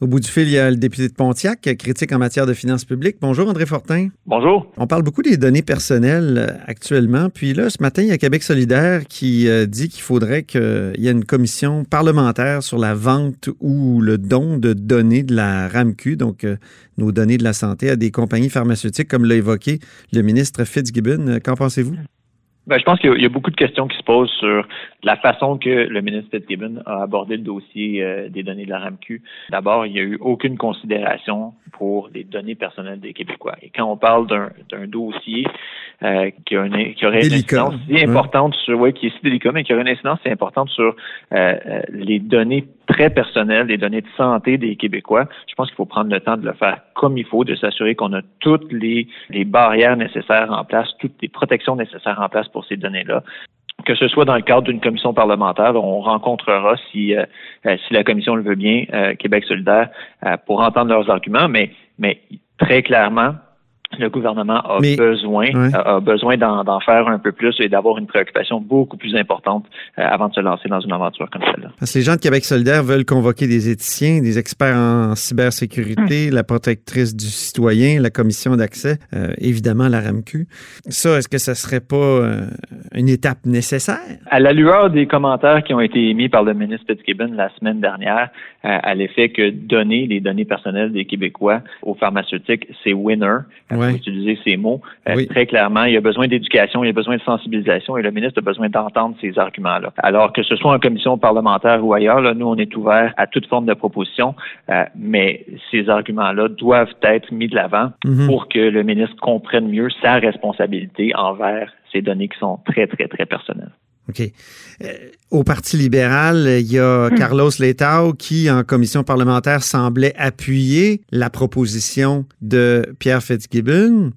Au bout du fil, il y a le député de Pontiac, critique en matière de finances publiques. Bonjour, André Fortin. Bonjour. On parle beaucoup des données personnelles euh, actuellement. Puis là, ce matin, il y a Québec solidaire qui euh, dit qu'il faudrait qu'il y ait une commission parlementaire sur la vente ou le don de données de la RAMQ, donc euh, nos données de la santé, à des compagnies pharmaceutiques, comme l'a évoqué le ministre Fitzgibbon. Qu'en pensez-vous? Ben, je pense qu'il y, a beaucoup de questions qui se posent sur la façon que le ministre Fitzgibbon a abordé le dossier euh, des données de la RAMQ. D'abord, il n'y a eu aucune considération pour les données personnelles des Québécois. Et quand on parle d'un dossier euh, qui, a une, qui, aurait une incidence si importante sur, qui est si délicat, mais qui aurait une incidence si importante sur euh, les données très personnelles, les données de santé des Québécois, je pense qu'il faut prendre le temps de le faire comme il faut, de s'assurer qu'on a toutes les, les barrières nécessaires en place, toutes les protections nécessaires en place pour ces données-là. Que ce soit dans le cadre d'une commission parlementaire, on rencontrera si euh, euh, si la commission le veut bien, euh, Québec solidaire, pour entendre leurs arguments, mais mais très clairement, le gouvernement a besoin a besoin d'en faire un peu plus et d'avoir une préoccupation beaucoup plus importante euh, avant de se lancer dans une aventure comme celle-là. Parce que les gens de Québec solidaire veulent convoquer des éthiciens, des experts en cybersécurité, hum. la protectrice du citoyen, la commission d'accès, euh, évidemment la RAMQ. Ça, est-ce que ça serait pas euh, une étape nécessaire? À la lueur des commentaires qui ont été émis par le ministre Fitzgibbon la semaine dernière, à l'effet que donner les données personnelles des Québécois aux pharmaceutiques, c'est winner ouais. Utiliser ces mots. Euh, très clairement, il y a besoin d'éducation, il y a besoin de sensibilisation et le ministre a besoin d'entendre ces arguments-là. Alors que ce soit en commission parlementaire ou ailleurs, là, nous, on est ouvert à toute forme de proposition, euh, mais ces arguments-là doivent être mis de l'avant mhm. pour que le ministre comprenne mieux sa responsabilité envers ces données qui sont très, très, très personnelles. OK. Euh, au Parti libéral, il y a hmm. Carlos Letao qui, en commission parlementaire, semblait appuyer la proposition de Pierre Fitzgibbon.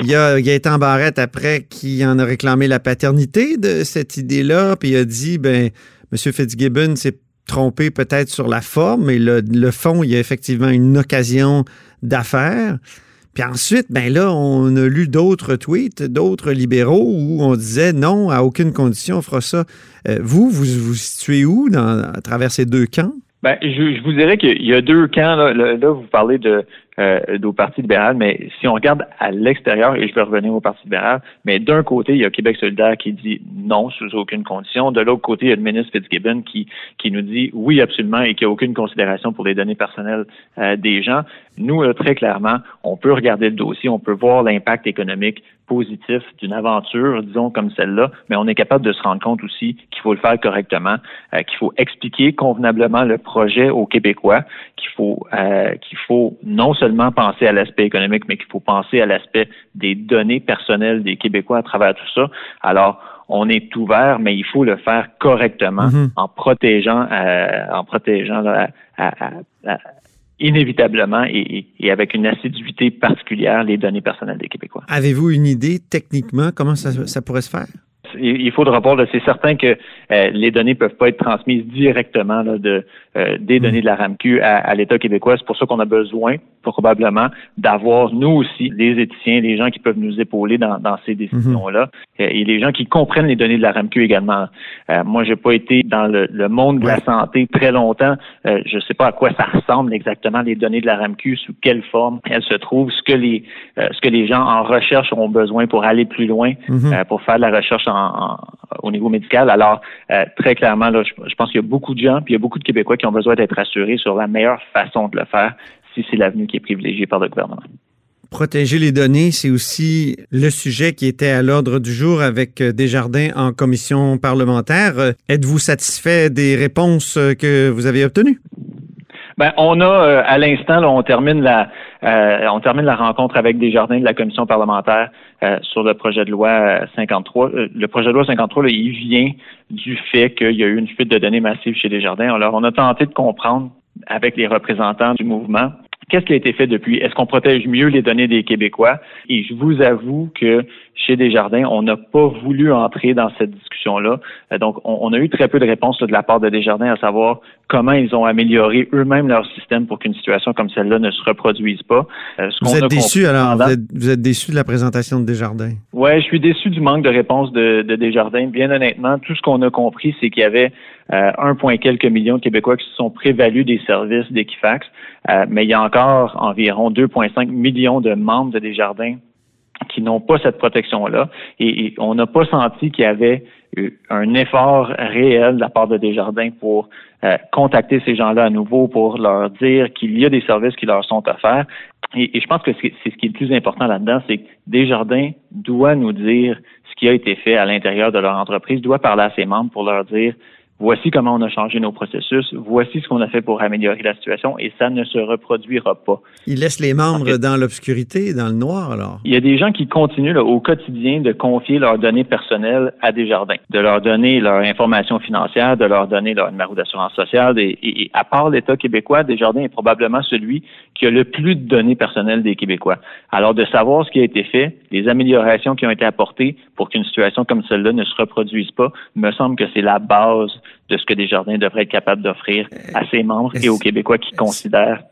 Il y a Gaëtan Barrette, après, qui en a réclamé la paternité de cette idée-là, puis il a dit, ben, M. Fitzgibbon s'est trompé peut-être sur la forme, mais le, le fond, il y a effectivement une occasion d'affaires. Puis ensuite, ben là, on a lu d'autres tweets, d'autres libéraux où on disait non, à aucune condition on fera ça. Euh, vous, vous vous situez où dans, à travers ces deux camps? Ben, je, vous dirais qu'il y a deux camps. Là, là vous parlez de euh, au Parti libéral, mais si on regarde à l'extérieur, et je vais revenir au Parti libéral, mais d'un côté, il y a Québec solidaire qui dit non sous aucune condition. De l'autre côté, il y a le ministre Fitzgibbon qui, qui nous dit oui absolument et qui a aucune considération pour les données personnelles euh, des gens. Nous, très clairement, on peut regarder le dossier, on peut voir l'impact économique positif d'une aventure, disons comme celle-là, mais on est capable de se rendre compte aussi qu'il faut le faire correctement, euh, qu'il faut expliquer convenablement le projet aux Québécois, qu'il faut euh, qu'il faut non seulement penser à l'aspect économique, mais qu'il faut penser à l'aspect des données personnelles des Québécois à travers tout ça. Alors, on est ouvert, mais il faut le faire correctement mm-hmm. en protégeant, euh, en protégeant inévitablement et, avec une assiduité particulière les données personnelles des Québécois. Avez-vous une idée techniquement comment ça pourrait se faire? Il faut de rapport. C'est certain que euh, les données peuvent pas être transmises directement de, euh, des données de la RAMQ à, l'État québécois. C'est pour ça qu'on a besoin, probablement, d'avoir, nous aussi, les éthiciens, les gens qui peuvent nous épauler dans, ces décisions-là, euh, et les gens qui comprennent les données de la RAMQ également. moi, j'ai pas été dans le, monde de la santé très longtemps. je sais pas à quoi ça ressemble exactement les données de la RAMQ, sous quelle forme elles se trouvent, ce que les ce que les gens en recherche ont besoin pour aller plus loin, mhm. pour faire de la recherche en au niveau médical. Alors, euh, très clairement, là, je, pense qu'il y a beaucoup de gens, puis il y a beaucoup de Québécois qui ont besoin d'être rassurés sur la meilleure façon de le faire si c'est l'avenue qui est privilégiée par le gouvernement. Protéger les données, c'est aussi le sujet qui était à l'ordre du jour avec euh, Desjardins en commission parlementaire. Euh, êtes-vous satisfait des réponses que vous avez obtenues? Ben, on a euh, à l'instant, on termine la euh, on termine la rencontre avec des jardins de la commission parlementaire euh, sur le projet de loi 53. le projet de loi 53, il vient du fait qu'il y a eu une fuite de données massive chez Desjardins. Alors, on a tenté de comprendre avec les représentants du mouvement Qu'est-ce qui a été fait depuis? Est-ce qu'on protège mieux les données des Québécois? Et je vous avoue que chez Desjardins, on n'a pas voulu entrer dans cette discussion-là. Euh, donc, on, a eu très peu de réponses de la part de Desjardins à savoir comment ils ont amélioré eux-mêmes leur système pour qu'une situation comme celle-là ne se reproduise pas. Euh, vous êtes déçu alors? Vous êtes, déçu de la présentation de Desjardins? Oui, je suis déçu du manque de réponse de, de Desjardins. Bien honnêtement, tout ce qu'on a compris, c'est qu'il y avait euh, 1, quelques millions de Québécois qui se sont prévalus des services d'Equifax, euh, mais il y a encore environ 2,5 millions de membres de Desjardins qui n'ont pas cette protection-là. Et, on n'a pas senti qu'il y avait un effort réel de la part de Desjardins pour euh, contacter ces gens-là à nouveau, pour leur dire qu'il y a des services qui leur sont offerts. Et, et je pense que c'est ce qui est le plus important là-dedans, c'est que Desjardins doit nous dire ce qui a été fait à l'intérieur de leur entreprise, doit parler à ses membres pour leur dire voici comment on a changé nos processus, voici ce qu'on a fait pour améliorer la situation et ça ne se reproduira pas. Il laisse les membres dans l'obscurité, dans le noir alors? Il y a des gens qui continuent au quotidien de confier leurs données personnelles à des jardins, de leur donner leur information financière, de leur donner leur numéro d'assurance sociale et, à part l'État québécois, Desjardins est probablement celui qui a le plus de données personnelles des Québécois. Alors de savoir ce qui a été fait, les améliorations qui ont été apportées pour qu'une situation comme celle-là ne se reproduise pas, me semble que c'est la base de ce que Desjardins devrait être capable d'offrir à ses membres et aux Québécois qui considèrent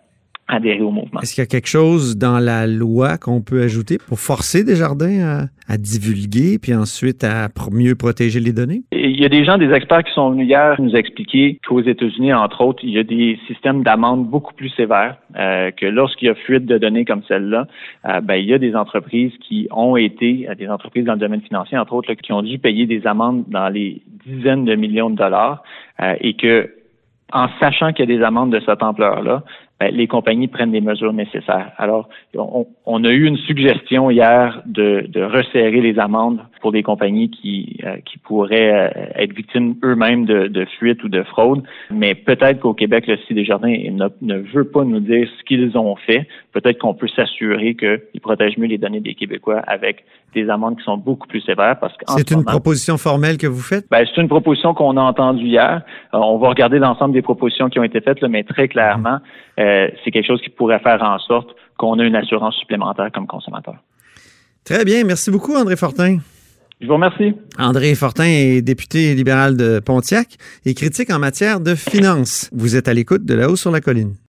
adhérer au mouvement. Est-ce qu'il y a quelque chose dans la loi qu'on peut ajouter pour forcer Desjardins à, à divulguer puis ensuite à mieux protéger les données? Il y a des gens, des experts qui sont venus hier nous expliquer qu'aux États-Unis, entre autres, il y a des systèmes d'amende beaucoup plus sévères, euh, que lorsqu'il y a fuite de données comme celle-là, euh, ben, il y a des entreprises qui ont été, euh, des entreprises dans le domaine financier, entre autres, qui ont dû payer des amendes dans les dizaines de millions de dollars et que en sachant qu'il y a des amendes de cette ampleur-là, ben, les compagnies prennent les mesures nécessaires. Alors, on, a eu une suggestion hier de, resserrer les amendes pour des compagnies qui, euh, qui pourraient euh, être victimes eux-mêmes de, de fuite ou de fraude. Mais peut-être qu'au Québec, le des Desjardins ne, ne veut pas nous dire ce qu'ils ont fait. Peut-être qu'on peut, s'assurer qu'ils protègent mieux les données des Québécois avec des amendes qui sont beaucoup plus sévères. Parce que c'est une proposition formelle que vous faites? Ben, c'est une proposition qu'on a entendue hier. Euh, on va regarder l'ensemble des propositions qui ont été faites, là, mais très clairement, euh, c'est quelque chose qui pourrait faire en sorte qu'on ait une assurance supplémentaire comme consommateur. Très bien. Merci beaucoup, André Fortin. Je vous remercie. André Fortin est député libéral de Pontiac et critique en matière de finances. Vous êtes à l'écoute de La Haut sur la Colline.